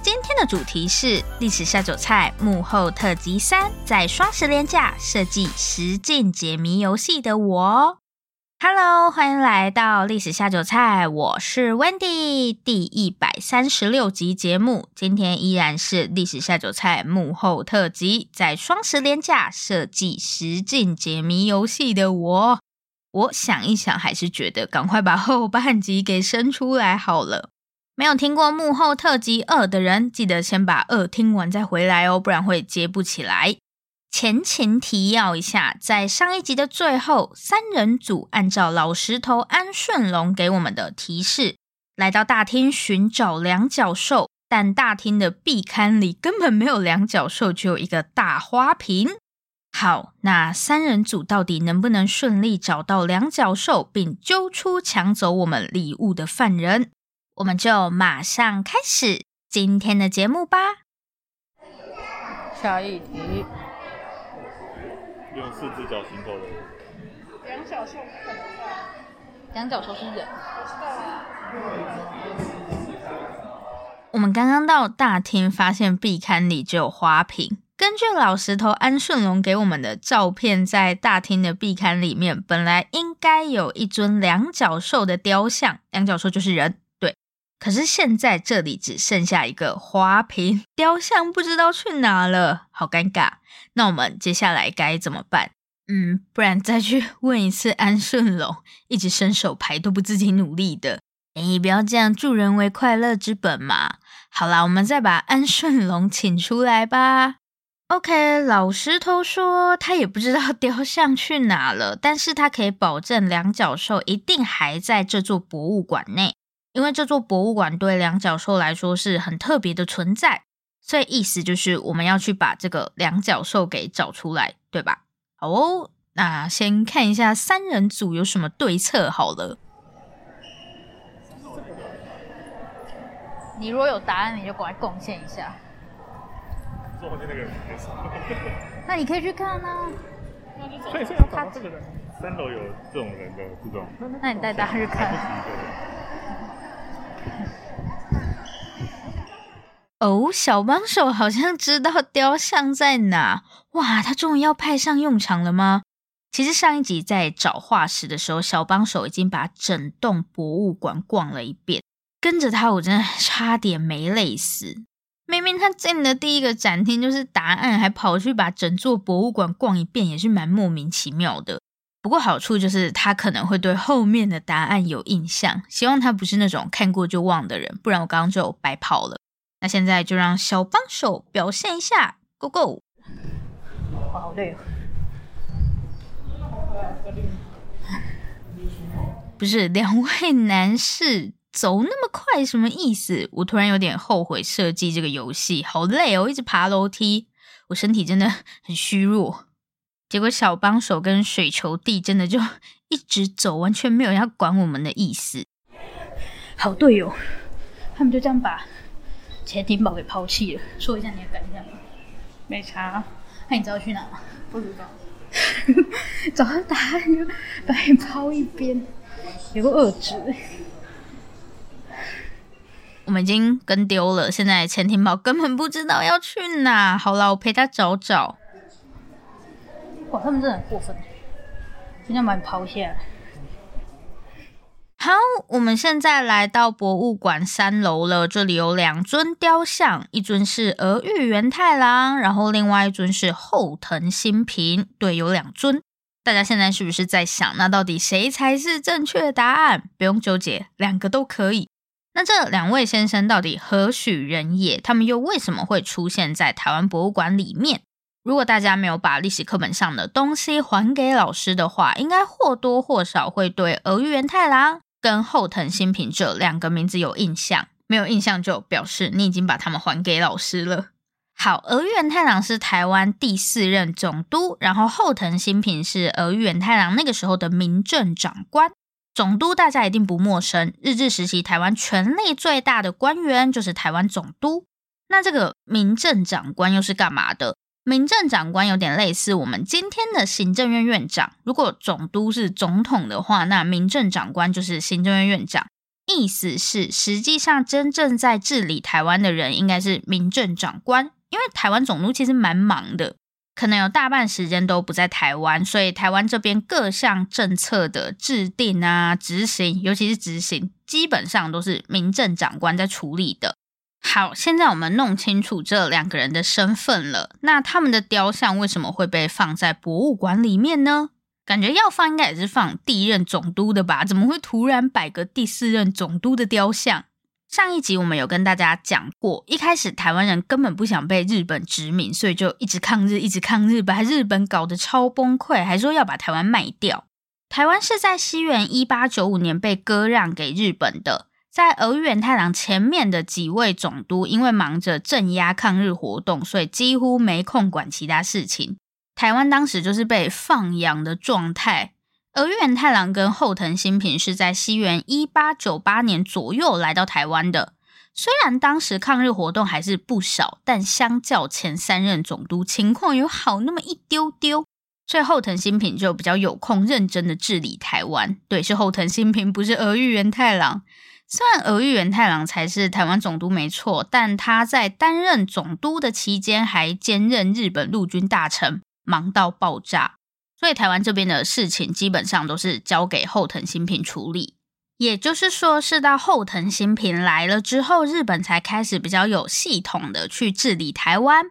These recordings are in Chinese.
今天的主题是《历史下酒菜》幕后特辑三，在双十连假设计实境解谜游戏的我。Hello，欢迎来到《历史下酒菜》，我是 Wendy，第一百三十六集节目，今天依然是《历史下酒菜》幕后特辑，在双十连假设计实境解谜游戏的我。我想一想，还是觉得赶快把后半集给生出来好了。没有听过幕后特辑二的人，记得先把二听完再回来哦，不然会接不起来。前情提要一下，在上一集的最后，三人组按照老石头安顺龙给我们的提示，来到大厅寻找两角兽，但大厅的壁龛里根本没有两角兽，只有一个大花瓶。好，那三人组到底能不能顺利找到两角兽，并揪出抢走我们礼物的犯人？我们就马上开始今天的节目吧。下一题，用四只脚行走的两角兽可能吧？两角兽是人。我知道啊。我们刚刚到大厅，发现壁龛里只有花瓶。根据老石头安顺龙给我们的照片，在大厅的壁龛里面，本来应该有一尊两角兽的雕像，两角兽就是人，对。可是现在这里只剩下一个花瓶，雕像不知道去哪了，好尴尬。那我们接下来该怎么办？嗯，不然再去问一次安顺龙，一直伸手牌都不自己努力的。哎，不要这样，助人为快乐之本嘛。好啦，我们再把安顺龙请出来吧。OK，老石头说他也不知道雕像去哪了，但是他可以保证两角兽一定还在这座博物馆内，因为这座博物馆对两角兽来说是很特别的存在，所以意思就是我们要去把这个两角兽给找出来，对吧？好哦，那先看一下三人组有什么对策好了。你如果有答案，你就过来贡献一下。坐后面那个人那你可以去看啊。所以是要找到这个人。三楼有这种人的这种。那你带大家去看。哦，小帮手好像知道雕像在哪。哇，他终于要派上用场了吗？其实上一集在找化石的时候，小帮手已经把整栋博物馆逛了一遍。跟着他，我真的差点没累死。明明他进的第一个展厅就是答案，还跑去把整座博物馆逛一遍，也是蛮莫名其妙的。不过好处就是他可能会对后面的答案有印象，希望他不是那种看过就忘的人，不然我刚刚就白跑了。那现在就让小帮手表现一下，Go Go！好累哦。不是两位男士。走那么快什么意思？我突然有点后悔设计这个游戏，好累哦，一直爬楼梯，我身体真的很虚弱。结果小帮手跟水球弟真的就一直走，完全没有要管我们的意思。好队友，他们就这样把潜艇堡给抛弃了。说一下你的感想吧。没差。那你知道去哪吗？不知道。找到答案就把你抛一边，有个恶质。我们已经跟丢了，现在潜艇堡根本不知道要去哪。好了，我陪他找找。哇，他们真的很过分，今天把你抛下来。好，我们现在来到博物馆三楼了。这里有两尊雕像，一尊是儿玉元太郎，然后另外一尊是后藤新平。对，有两尊。大家现在是不是在想，那到底谁才是正确答案？不用纠结，两个都可以。那这两位先生到底何许人也？他们又为什么会出现在台湾博物馆里面？如果大家没有把历史课本上的东西还给老师的话，应该或多或少会对儿玉元太郎跟后藤新平这两个名字有印象。没有印象就表示你已经把他们还给老师了。好，儿玉元太郎是台湾第四任总督，然后后藤新平是儿玉元太郎那个时候的民政长官。总督大家一定不陌生，日治时期台湾权力最大的官员就是台湾总督。那这个民政长官又是干嘛的？民政长官有点类似我们今天的行政院院长。如果总督是总统的话，那民政长官就是行政院院长。意思是，实际上真正在治理台湾的人应该是民政长官，因为台湾总督其实蛮忙的。可能有大半时间都不在台湾，所以台湾这边各项政策的制定啊、执行，尤其是执行，基本上都是民政长官在处理的。好，现在我们弄清楚这两个人的身份了。那他们的雕像为什么会被放在博物馆里面呢？感觉要放应该也是放第一任总督的吧？怎么会突然摆个第四任总督的雕像？上一集我们有跟大家讲过，一开始台湾人根本不想被日本殖民，所以就一直抗日，一直抗日，把日本搞得超崩溃，还说要把台湾卖掉。台湾是在西元一八九五年被割让给日本的。在儿玉源太郎前面的几位总督，因为忙着镇压抗日活动，所以几乎没空管其他事情。台湾当时就是被放养的状态。儿玉源太郎跟后藤新平是在西元一八九八年左右来到台湾的。虽然当时抗日活动还是不少，但相较前三任总督，情况有好那么一丢丢。所以后藤新平就比较有空认真的治理台湾。对，是后藤新平，不是儿玉源太郎。虽然俄玉元太郎才是台湾总督没错，但他在担任总督的期间，还兼任日本陆军大臣，忙到爆炸。所以台湾这边的事情基本上都是交给后藤新平处理，也就是说是到后藤新平来了之后，日本才开始比较有系统的去治理台湾。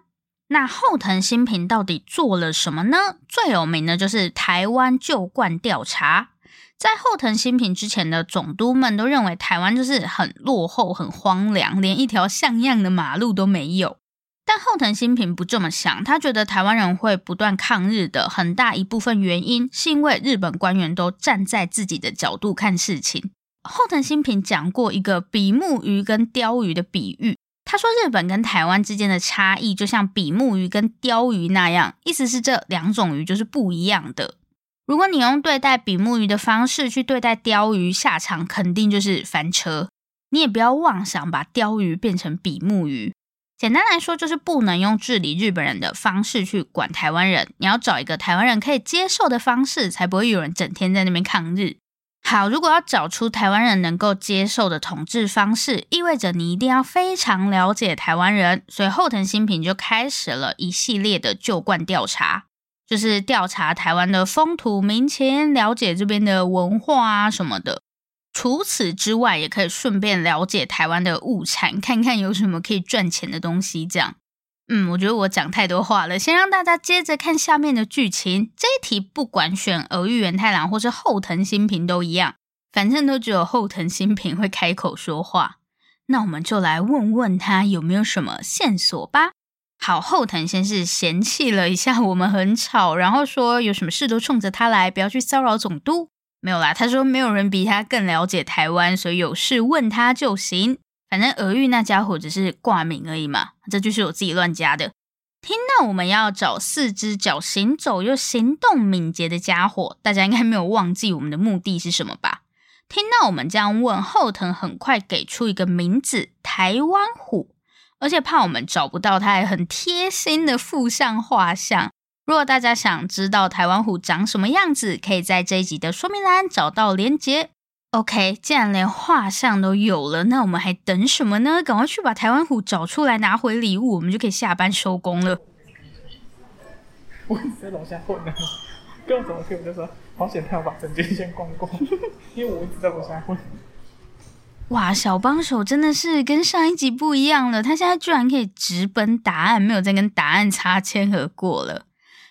那后藤新平到底做了什么呢？最有名的就是台湾旧惯调查。在后藤新平之前的总督们都认为台湾就是很落后、很荒凉，连一条像样的马路都没有。但后藤新平不这么想，他觉得台湾人会不断抗日的很大一部分原因，是因为日本官员都站在自己的角度看事情。后藤新平讲过一个比目鱼跟鲷鱼的比喻，他说日本跟台湾之间的差异就像比目鱼跟鲷鱼那样，意思是这两种鱼就是不一样的。如果你用对待比目鱼的方式去对待鯛鱼，下场肯定就是翻车。你也不要妄想把鯛鱼变成比目鱼。简单来说，就是不能用治理日本人的方式去管台湾人。你要找一个台湾人可以接受的方式，才不会有人整天在那边抗日。好，如果要找出台湾人能够接受的统治方式，意味着你一定要非常了解台湾人。所以后藤新平就开始了一系列的旧惯调查，就是调查台湾的风土民情，了解这边的文化啊什么的。除此之外，也可以顺便了解台湾的物产，看看有什么可以赚钱的东西。这样，嗯，我觉得我讲太多话了，先让大家接着看下面的剧情。这一题不管选儿玉元太郎或是后藤新平都一样，反正都只有后藤新平会开口说话。那我们就来问问他有没有什么线索吧。好，后藤先是嫌弃了一下我们很吵，然后说有什么事都冲着他来，不要去骚扰总督。没有啦，他说没有人比他更了解台湾，所以有事问他就行。反正俄玉那家伙只是挂名而已嘛，这就是我自己乱加的。听到我们要找四只脚行走又行动敏捷的家伙，大家应该没有忘记我们的目的是什么吧？听到我们这样问，后藤很快给出一个名字——台湾虎，而且怕我们找不到，他还很贴心的附上画像。如果大家想知道台湾虎长什么样子，可以在这一集的说明栏找到连结。OK，既然连画像都有了，那我们还等什么呢？赶快去把台湾虎找出来，拿回礼物，我们就可以下班收工了。我一直在楼下混呢，跟我怎么去？我就说好险，他要把整间先逛过，因为我一直在楼下混。哇，小帮手真的是跟上一集不一样了，他现在居然可以直奔答案，没有再跟答案擦肩而过了。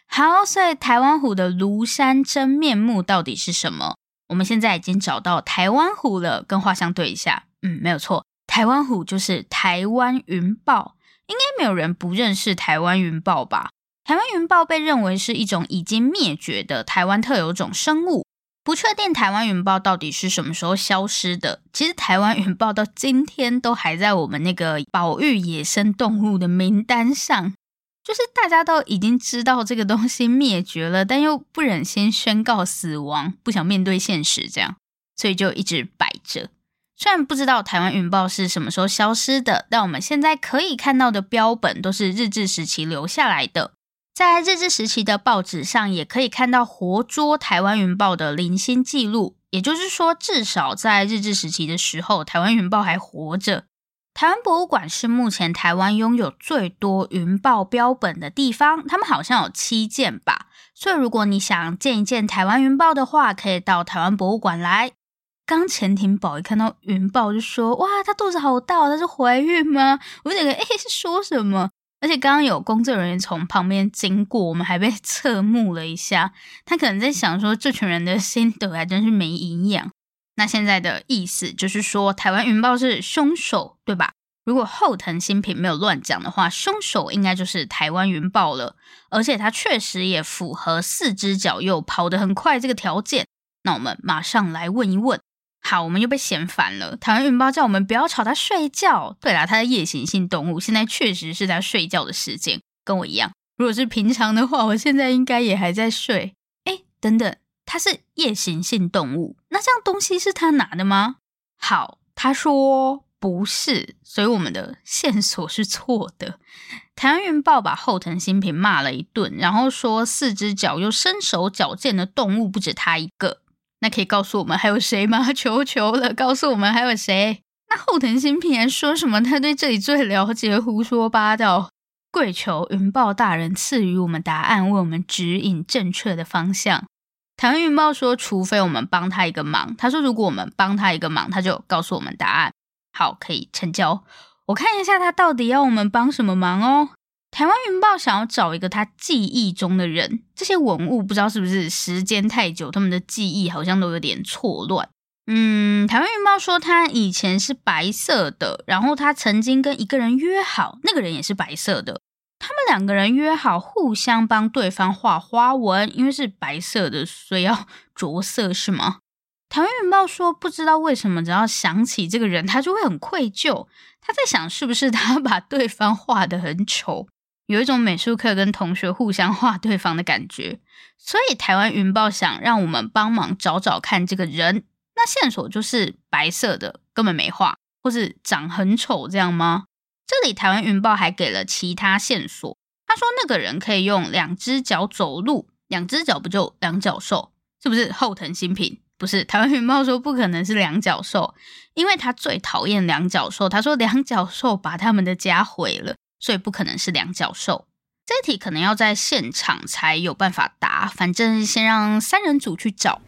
好，所以台湾虎的庐山真面目到底是什么？我们现在已经找到台湾虎了，跟画像对一下，嗯，没有错，台湾虎就是台湾云豹，应该没有人不认识台湾云豹吧？台湾云豹被认为是一种已经灭绝的台湾特有种生物。不确定台湾云豹到底是什么时候消失的。其实台湾云豹到今天都还在我们那个保育野生动物的名单上，就是大家都已经知道这个东西灭绝了，但又不忍心宣告死亡，不想面对现实，这样，所以就一直摆着。虽然不知道台湾云豹是什么时候消失的，但我们现在可以看到的标本都是日治时期留下来的。在日治时期的报纸上，也可以看到活捉台湾云豹的零星记录。也就是说，至少在日治时期的时候，台湾云豹还活着。台湾博物馆是目前台湾拥有最多云豹标本的地方，他们好像有七件吧。所以，如果你想见一见台湾云豹的话，可以到台湾博物馆来。刚潜艇宝一看到云豹就说：“哇，它肚子好大，它是怀孕吗？”我就觉得，哎，是说什么？而且刚刚有工作人员从旁边经过，我们还被 侧目了一下。他可能在想说，这群人的心得还真是没营养。那现在的意思就是说，台湾云豹是凶手，对吧？如果后藤新平没有乱讲的话，凶手应该就是台湾云豹了。而且他确实也符合四只脚又跑得很快这个条件。那我们马上来问一问。好，我们又被嫌烦了。台湾云豹叫我们不要吵它睡觉。对啦，它的夜行性动物，现在确实是它睡觉的时间，跟我一样。如果是平常的话，我现在应该也还在睡。哎，等等，它是夜行性动物，那这样东西是他拿的吗？好，他说不是，所以我们的线索是错的。台湾云豹把后藤新平骂了一顿，然后说四只脚又身手矫健的动物不止他一个。那可以告诉我们还有谁吗？求求了，告诉我们还有谁？那后藤新平还说什么？他对这里最了解，胡说八道。跪求云豹大人赐予我们答案，为我们指引正确的方向。台湾云豹说，除非我们帮他一个忙。他说，如果我们帮他一个忙，他就告诉我们答案。好，可以成交。我看一下他到底要我们帮什么忙哦。台湾云豹想要找一个他记忆中的人，这些文物不知道是不是时间太久，他们的记忆好像都有点错乱。嗯，台湾云豹说他以前是白色的，然后他曾经跟一个人约好，那个人也是白色的，他们两个人约好互相帮对方画花纹，因为是白色的，所以要着色是吗？台湾云豹说不知道为什么，只要想起这个人，他就会很愧疚。他在想是不是他把对方画得很丑。有一种美术课跟同学互相画对方的感觉，所以台湾云豹想让我们帮忙找找看这个人。那线索就是白色的，根本没画，或是长很丑这样吗？这里台湾云豹还给了其他线索。他说那个人可以用两只脚走路，两只脚不就两脚兽？是不是后藤新平？不是，台湾云豹说不可能是两脚兽，因为他最讨厌两脚兽。他说两脚兽把他们的家毁了。所以不可能是两脚兽，这题可能要在现场才有办法答。反正先让三人组去找，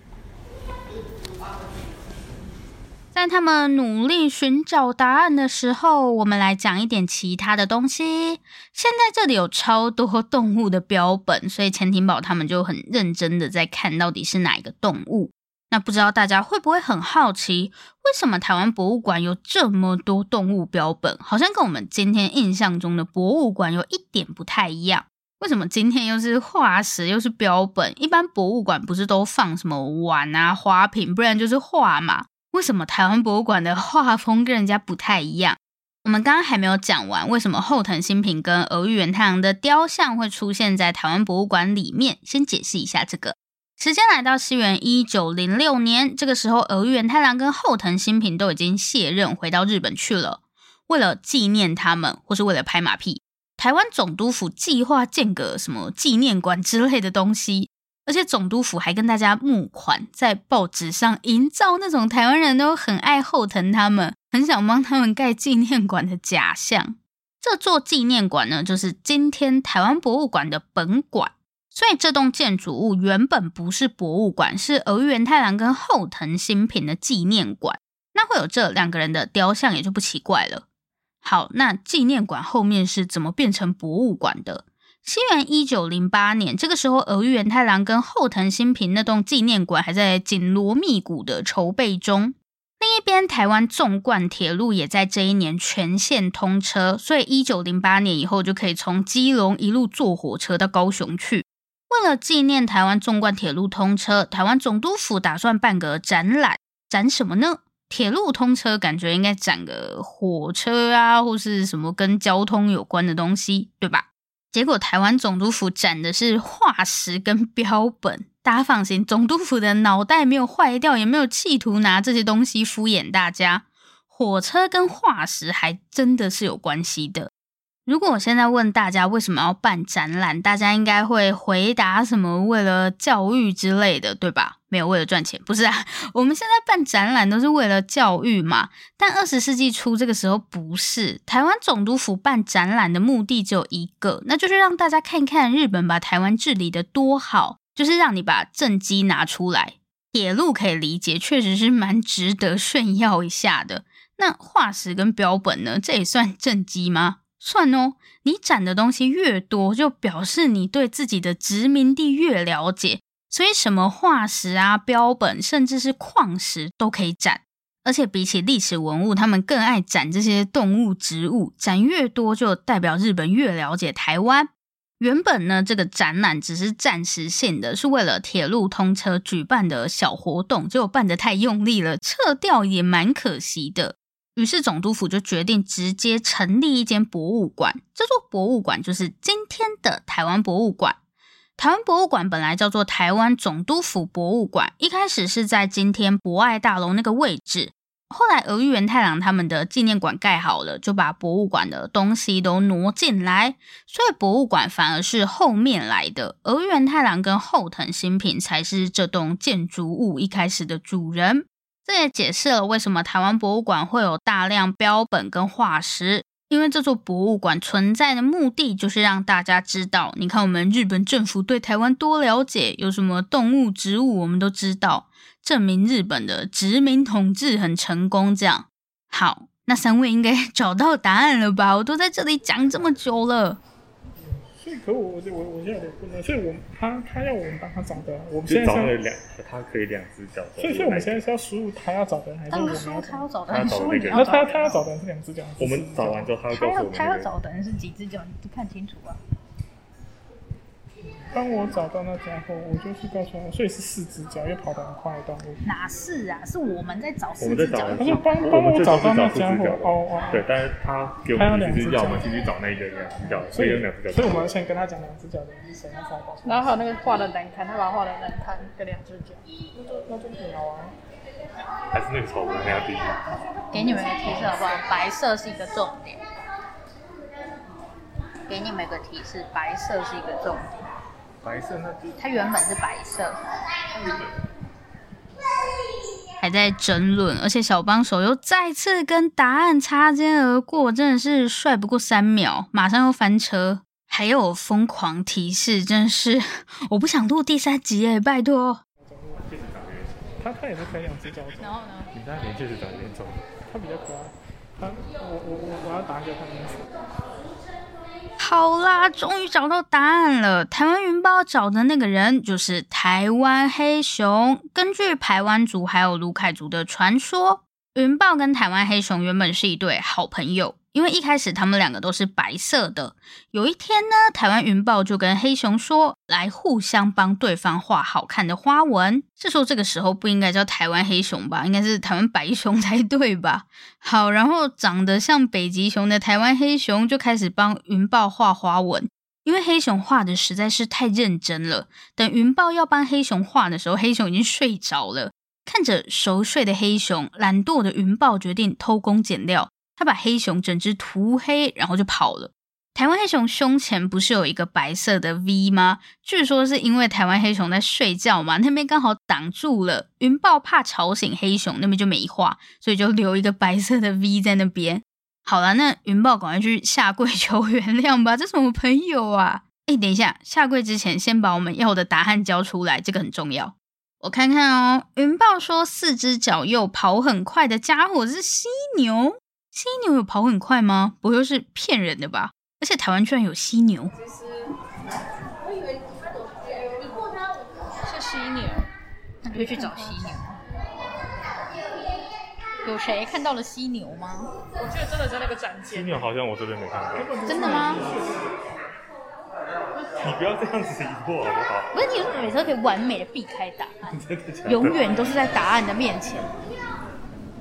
在他们努力寻找答案的时候，我们来讲一点其他的东西。现在这里有超多 动物的标本，所以潜艇宝他们就很认真的在看到底是哪一个动物。那不知道大家会不会很好奇，为什么台湾博物馆有这么多动物标本？好像跟我们今天印象中的博物馆有一点不太一样。为什么今天又是化石又是标本？一般博物馆不是都放什么碗啊、花瓶，不然就是画嘛？为什么台湾博物馆的画风跟人家不太一样？我们刚刚还没有讲完，为什么后藤新平跟儿玉元太郎的雕像会出现在台湾博物馆里面？先解释一下这个。时间来到西元一九零六年，这个时候，儿玉源太郎跟后藤新平都已经卸任，回到日本去了。为了纪念他们，或是为了拍马屁，台湾总督府计划建个什么纪念馆之类的东西，而且总督府还跟大家募款，在报纸上营造那种台湾人都很爱后藤他们，很想帮他们盖纪念馆的假象。这座纪念馆呢，就是今天台湾博物馆的本馆。所以这栋建筑物原本不是博物馆，是儿玉源太郎跟后藤新平的纪念馆。那会有这两个人的雕像，也就不奇怪了。好，那纪念馆后面是怎么变成博物馆的？西元一九零八年，这个时候儿玉源太郎跟后藤新平那栋纪念馆还在紧锣密鼓的筹备中。另一边，台湾纵贯铁路也在这一年全线通车，所以一九零八年以后就可以从基隆一路坐火车到高雄去。为了纪念台湾纵贯铁路通车，台湾总督府打算办个展览，展什么呢？铁路通车，感觉应该展个火车啊，或是什么跟交通有关的东西，对吧？结果台湾总督府展的是化石跟标本。大家放心，总督府的脑袋没有坏掉，也没有企图拿这些东西敷衍大家。火车跟化石还真的是有关系的。如果我现在问大家为什么要办展览，大家应该会回答什么？为了教育之类的，对吧？没有为了赚钱，不是啊。我们现在办展览都是为了教育嘛。但二十世纪初这个时候不是，台湾总督府办展览的目的只有一个，那就是让大家看看日本把台湾治理得多好。就是让你把政绩拿出来，铁路可以理解，确实是蛮值得炫耀一下的。那化石跟标本呢？这也算政绩吗？算哦。你展的东西越多，就表示你对自己的殖民地越了解。所以什么化石啊、标本，甚至是矿石都可以展。而且比起历史文物，他们更爱展这些动物、植物。展越多，就代表日本越了解台湾。原本呢，这个展览只是暂时性的，是为了铁路通车举办的小活动，结果办得太用力了，撤掉也蛮可惜的。于是总督府就决定直接成立一间博物馆，这座博物馆就是今天的台湾博物馆。台湾博物馆本来叫做台湾总督府博物馆，一开始是在今天博爱大楼那个位置。后来，俄玉元太郎他们的纪念馆盖好了，就把博物馆的东西都挪进来，所以博物馆反而是后面来的。俄玉元太郎跟后藤新平才是这栋建筑物一开始的主人。这也解释了为什么台湾博物馆会有大量标本跟化石，因为这座博物馆存在的目的就是让大家知道，你看我们日本政府对台湾多了解，有什么动物、植物，我们都知道。证明日本的殖民统治很成功，这样好，那三位应该 找到答案了吧？我都在这里讲这么久了。所以，可我我我我现在有点困难。所以我，我他他要我们帮他找的，我们现在找了两，他可以两只脚。所以，所以我们现在是要输入他要找的，还是我们要他要找的？那他他要找的是两只脚。我们找完之后，他要他要找的人是几只脚？你看清楚啊。当我找到那家伙，我就是告诉他，所以是四只脚，又跑得很快的动物。哪是啊？是我们在找四只脚。他说帮帮我找到那家伙。哦哦。对，但是他给我们两只脚，我们继续找那个两只脚，所以有两只脚。所以我们先跟他讲两只脚的是谁，他才告诉。然后还有那个画的难看，他把画的难看，跟两只脚。那就那就挺好玩。还是那个丑的那样第一。给你们个提示好不好？白色是一个重点。给你们个提示，白色是一个重点。白色，那它原本是白色，还在争论，而且小帮手又再次跟答案擦肩而过，真的是帅不过三秒，马上又翻车，还有疯狂提示，真的是。我不想录第三集哎，拜托。他他也是可以两只脚走，然后呢？你在连续是长连走，他比较可爱，他我我我我要打给他名字。好啦，终于找到答案了。台湾云豹找的那个人就是台湾黑熊。根据台湾族还有卢凯族的传说，云豹跟台湾黑熊原本是一对好朋友。因为一开始他们两个都是白色的。有一天呢，台湾云豹就跟黑熊说：“来互相帮对方画好看的花纹。”是说这个时候不应该叫台湾黑熊吧？应该是台湾白熊才对吧？好，然后长得像北极熊的台湾黑熊就开始帮云豹画花纹。因为黑熊画的实在是太认真了。等云豹要帮黑熊画的时候，黑熊已经睡着了。看着熟睡的黑熊，懒惰的云豹决定偷工减料。他把黑熊整只涂黑，然后就跑了。台湾黑熊胸前不是有一个白色的 V 吗？据说是因为台湾黑熊在睡觉嘛，那边刚好挡住了。云豹怕吵醒黑熊，那边就没画，所以就留一个白色的 V 在那边。好了，那云豹赶快去下跪求原谅吧，这什么朋友啊？哎，等一下，下跪之前先把我们要的答案交出来，这个很重要。我看看哦，云豹说四只脚又跑很快的家伙是犀牛。犀牛有跑很快吗？不会是骗人的吧？而且台湾居然有犀牛。我以为他走你过它是犀牛，那就去找犀牛。有谁看到了犀牛吗？我记得真的在那个展间。犀牛好像我这边没看到。真的吗？你不要这样子疑惑好不好？不是，你每次都可以完美的避开答案，永远都是在答案的面前。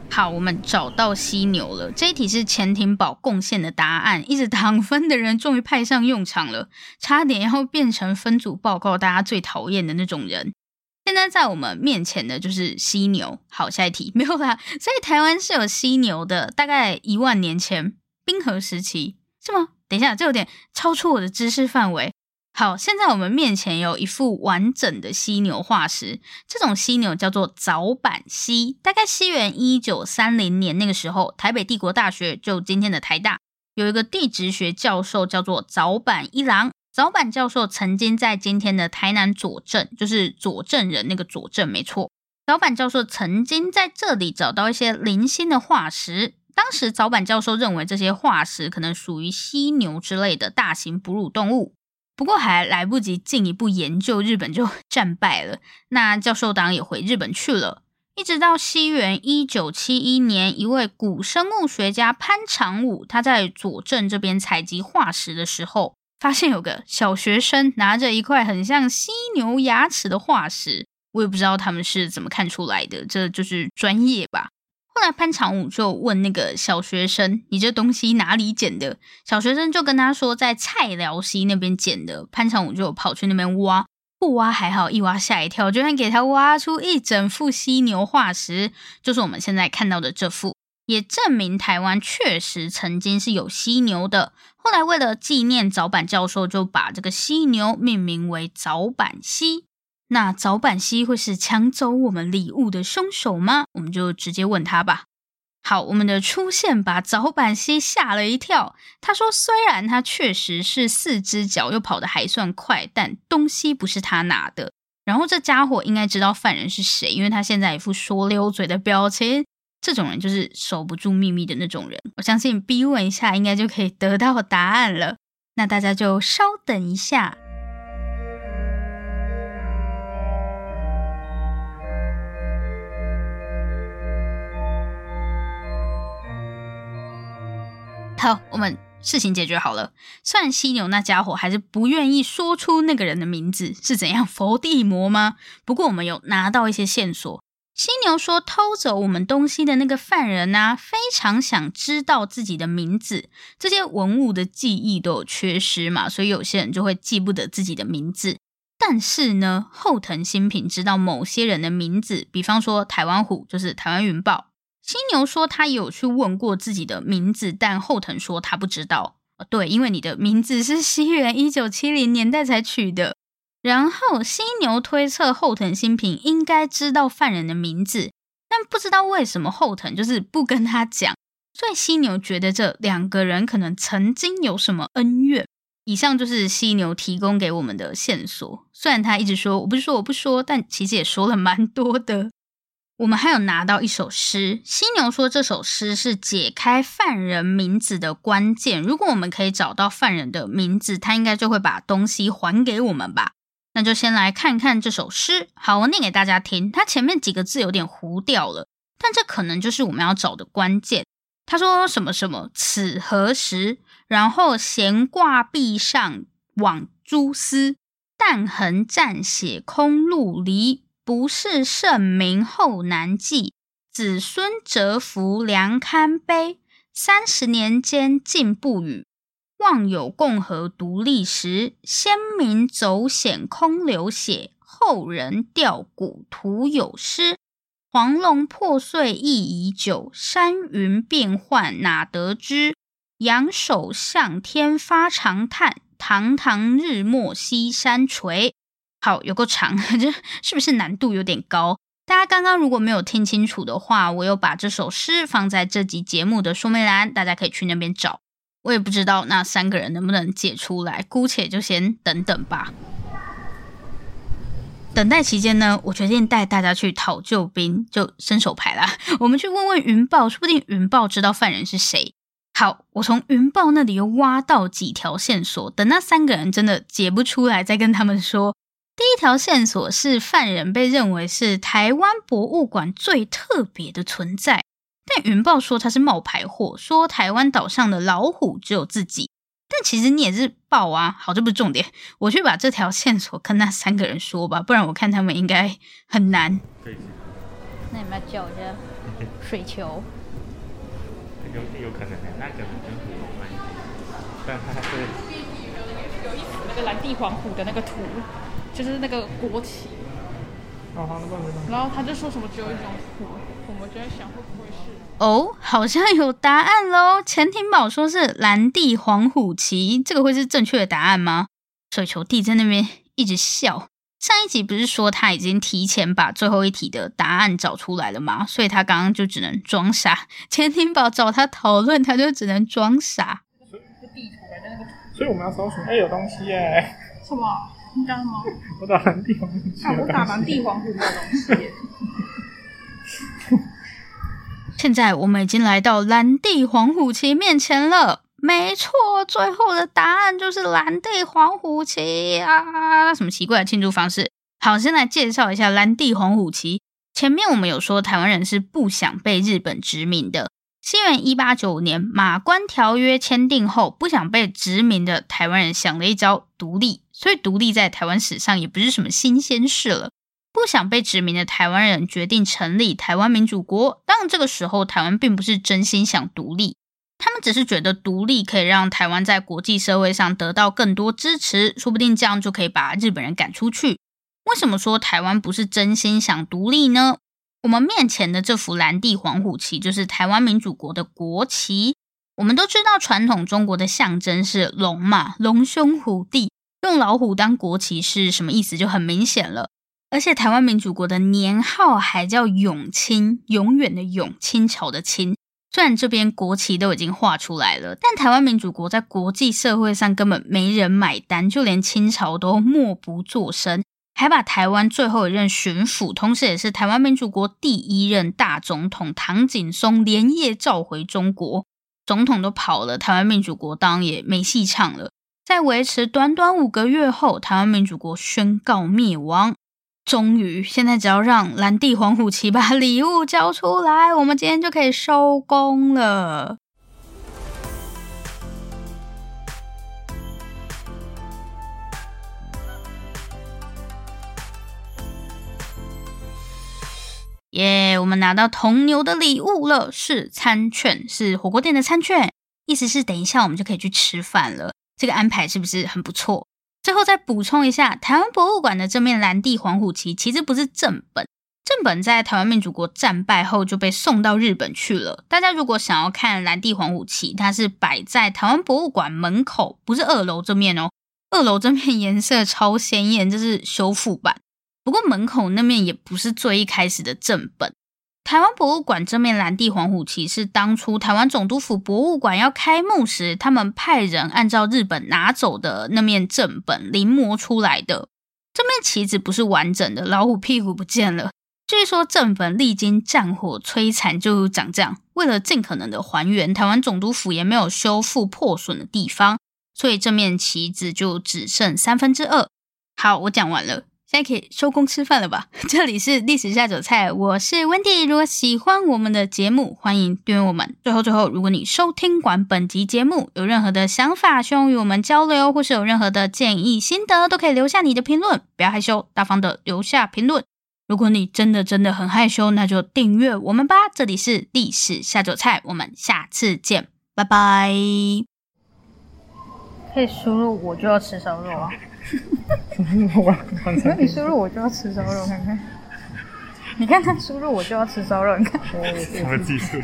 好，我们找到犀牛了。这一题是钱廷宝贡献的答案，一直躺分的人终于派上用场了，差点要变成分组报告大家最讨厌的那种人。现在在我们面前的就是犀牛。好，下一题没有啦。所以台湾是有犀牛的，大概一万年前，冰河时期是吗？等一下，这有点超出我的知识范围。好，现在我们面前有一副完整的犀牛化石，这种犀牛叫做早板犀。大概西元一九三零年那个时候，台北帝国大学就今天的台大有一个地质学教授叫做早板一郎。早坂教授曾经在今天的台南左镇，就是左镇人那个左镇，没错。早坂教授曾经在这里找到一些零星的化石，当时早坂教授认为这些化石可能属于犀牛之类的大型哺乳动物。不过还来不及进一步研究，日本就战败了。那教授党也回日本去了。一直到西元一九七一年，一位古生物学家潘长武，他在佐证这边采集化石的时候，发现有个小学生拿着一块很像犀牛牙齿的化石。我也不知道他们是怎么看出来的，这就是专业吧。后来潘长武就问那个小学生：“你这东西哪里捡的？”小学生就跟他说：“在菜寮溪那边捡的。”潘长武就跑去那边挖，不挖还好，一挖吓一跳，居然给他挖出一整副犀牛化石，就是我们现在看到的这副，也证明台湾确实曾经是有犀牛的。后来为了纪念早坂教授，就把这个犀牛命名为早坂犀。那早坂犀会是抢走我们礼物的凶手吗？我们就直接问他吧。好，我们的出现把早坂犀吓了一跳。他说：“虽然他确实是四只脚，又跑得还算快，但东西不是他拿的。然后这家伙应该知道犯人是谁，因为他现在一副说溜嘴的表情。这种人就是守不住秘密的那种人。我相信逼问一下，应该就可以得到答案了。那大家就稍等一下。”好，我们事情解决好了。虽然犀牛那家伙还是不愿意说出那个人的名字是怎样，佛地魔吗？不过我们有拿到一些线索。犀牛说，偷走我们东西的那个犯人啊，非常想知道自己的名字。这些文物的记忆都有缺失嘛，所以有些人就会记不得自己的名字。但是呢，后藤新平知道某些人的名字，比方说台湾虎，就是台湾云豹。犀牛说他有去问过自己的名字，但后藤说他不知道。对，因为你的名字是西元一九七零年代才取的。然后犀牛推测后藤新平应该知道犯人的名字，但不知道为什么后藤就是不跟他讲。所以犀牛觉得这两个人可能曾经有什么恩怨。以上就是犀牛提供给我们的线索。虽然他一直说我不是说我不说，但其实也说了蛮多的。我们还有拿到一首诗，犀牛说这首诗是解开犯人名字的关键。如果我们可以找到犯人的名字，他应该就会把东西还给我们吧？那就先来看看这首诗。好，我念给大家听。它前面几个字有点糊掉了，但这可能就是我们要找的关键。他说什么什么，此何时？然后闲挂壁上网蛛丝，但横蘸血空陆离。不是圣名后难继，子孙折服良堪悲。三十年间竟不语，望有共和独立时，先民走险空流血，后人吊骨徒有失。黄龙破碎意已久，山云变幻哪得知？仰首向天发长叹，堂堂日没西山陲。好，有够长，这是不是难度有点高？大家刚刚如果没有听清楚的话，我有把这首诗放在这集节目的说明栏，大家可以去那边找。我也不知道那三个人能不能解出来，姑且就先等等吧。等待期间呢，我决定带大家去讨救兵，就伸手牌啦。我们去问问云豹，说不定云豹知道犯人是谁。好，我从云豹那里又挖到几条线索，等那三个人真的解不出来，再跟他们说。第一条线索是犯人被认为是台湾博物馆最特别的存在。但云豹说他是冒牌货，说台湾岛上的老虎只有自己。但其实你也是豹啊。好，这不是重点，我去把这条线索跟那三个人说吧，不然我看他们应该很难。那你们要叫一下水球。有有可能的，那可能跟虎有关系，但他是有一幅那个蓝地黄虎的那个图，就是那个国旗。然后他就说什么只有一种虎，我们就在想会不会是？哦，好像有答案喽！钱廷宝说是蓝地黄虎旗，这个会是正确的答案吗？水球弟在那边一直笑。上一集不是说他已经提前把最后一题的答案找出来了吗？所以他刚刚就只能装傻。钱廷宝找他讨论，他就只能装傻。所以地图那个，所以我们要搜寻。哎，有东西耶！什么？你干吗？我打蓝地黄虎。啊，我打蓝地黄虎没有东西。现在我们已经来到蓝地黄虎旗面前了。没错，最后的答案就是蓝地黄虎旗啊！什么奇怪的庆祝方式？好，先来介绍一下蓝地黄虎旗。前面我们有说台湾人是不想被日本殖民的。西元一八九五年马关条约签订后，不想被殖民的台湾人想了一招独立，所以独立在台湾史上也不是什么新鲜事了。不想被殖民的台湾人决定成立台湾民主国。当然，这个时候台湾并不是真心想独立。他们只是觉得独立可以让台湾在国际社会上得到更多支持，说不定这样就可以把日本人赶出去。为什么说台湾不是真心想独立呢？我们面前的这幅蓝地黄虎旗就是台湾民主国的国旗。我们都知道，传统中国的象征是龙嘛，龙兄虎弟，用老虎当国旗是什么意思就很明显了。而且台湾民主国的年号还叫永清，永远的永，清朝的清。虽然这边国旗都已经画出来了，但台湾民主国在国际社会上根本没人买单，就连清朝都默不作声，还把台湾最后一任巡抚，同时也是台湾民主国第一任大总统唐景崧连夜召回中国。总统都跑了，台湾民主国当然也没戏唱了。在维持短短五个月后，台湾民主国宣告灭亡。终于，现在只要让蓝地黄虎旗把礼物交出来，我们今天就可以收工了。耶、我们拿到铜牛的礼物了，是餐券，是火锅店的餐券，意思是等一下我们就可以去吃饭了。这个安排是不是很不错？最后再补充一下，台湾博物馆的这面蓝地黄虎旗其实不是正本，正本在台湾民主国战败后就被送到日本去了。大家如果想要看蓝地黄虎旗，它是摆在台湾博物馆门口，不是二楼这面哦。二楼这面 颜色超鲜艳，这是修复版。不过门口那面也不是最一开始的正本。台湾博物馆这面蓝地黄虎旗是当初台湾总督府博物馆要开幕时，他们派人按照日本拿走的那面正本临摹出来的。这面旗子不是完整的，老虎屁股不见了。据说正本历经战火摧残就长这样。为了尽可能的还原，台湾总督府也没有修复破损的地方，所以这面旗子就只剩三分之二。好，我讲完了。现在可以收工吃饭了吧？这里是历史下酒菜，我是 Wendy。如果喜欢我们的节目，欢迎订阅我们。最后最后，如果你收听完本集节目，有任何的想法，希望与我们交流，或是有任何的建议心得，都可以留下你的评论，不要害羞，大方的留下评论。如果你真的真的很害羞，那就订阅我们吧。这里是历史下酒菜，我们下次见，拜拜。可以输入，我就要吃烧肉啊。我 那你输入我就要吃烧肉，看看。你看他输入我就要吃烧肉，你看。什么技术？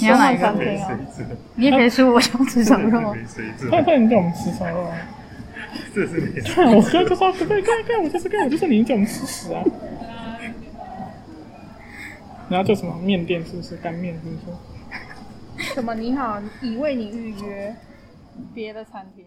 你要哪一个？你也可以输入我就要吃烧肉。快快，你叫我们吃烧肉啊！这是你。我哥就说：“可不可以？可以，可以。”我就是跟我就是你叫我们吃屎啊！然后叫什么面店？是不是干面？是不是？什么？你好，已为你预约别的餐厅。